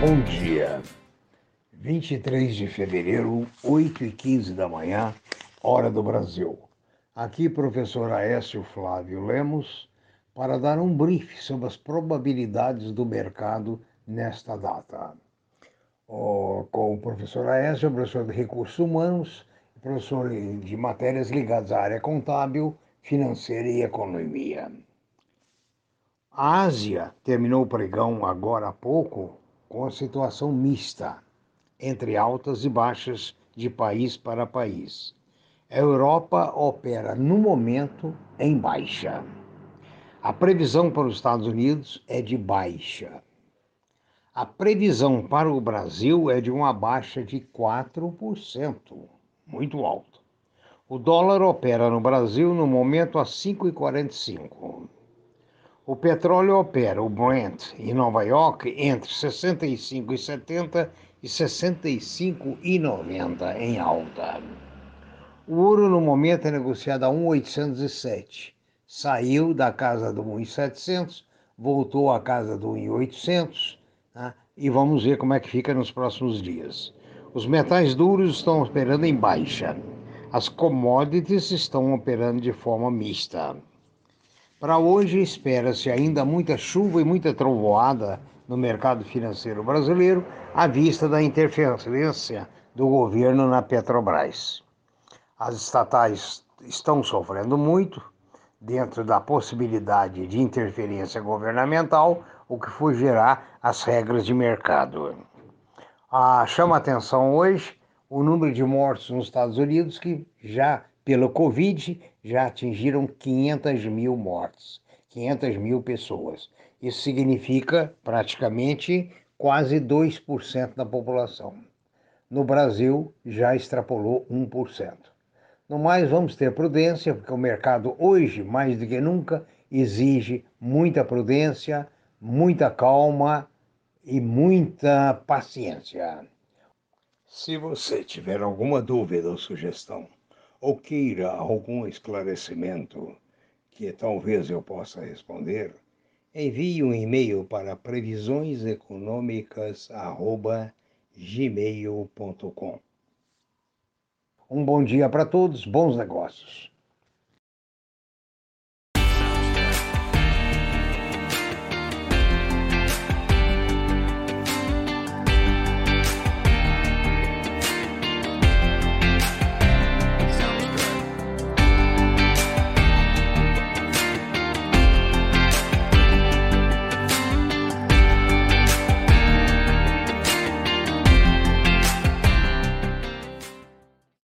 Bom dia. 23 de fevereiro, 8 e 15 da manhã, hora do Brasil. Aqui, professor Aécio Flávio Lemos, para dar um brief sobre as probabilidades do mercado nesta data. com o professor Aécio, professor de recursos humanos, professor de matérias ligadas à área contábil, financeira e economia. A Ásia terminou o pregão agora há pouco com a situação mista entre altas e baixas de país para país. A Europa opera no momento em baixa. A previsão para os Estados Unidos é de baixa. A previsão para o Brasil é de uma baixa de 4%, muito alto. O dólar opera no Brasil no momento a 5,45. O petróleo opera, o Brent, em Nova York, entre 65,70 e 65,90 em alta. O ouro no momento é negociado a 1,807. Saiu da casa do 1,700, voltou à casa do 1,800 né? e vamos ver como é que fica nos próximos dias. Os metais duros estão operando em baixa. As commodities estão operando de forma mista. Para hoje, espera-se ainda muita chuva e muita trovoada no mercado financeiro brasileiro, à vista da interferência do governo na Petrobras. As estatais estão sofrendo muito dentro da possibilidade de interferência governamental, o que gerar as regras de mercado. Ah, chama atenção hoje o número de mortos nos Estados Unidos que já pelo Covid, já atingiram 500 mil mortes, 500 mil pessoas. Isso significa praticamente quase 2% da população. No Brasil, já extrapolou 1%. No mais, vamos ter prudência, porque o mercado hoje, mais do que nunca, exige muita prudência, muita calma e muita paciência. Se você tiver alguma dúvida ou sugestão, ou queira algum esclarecimento que talvez eu possa responder, envie um e-mail para previsioneseconômicas@gmail.com. Um bom dia para todos, bons negócios.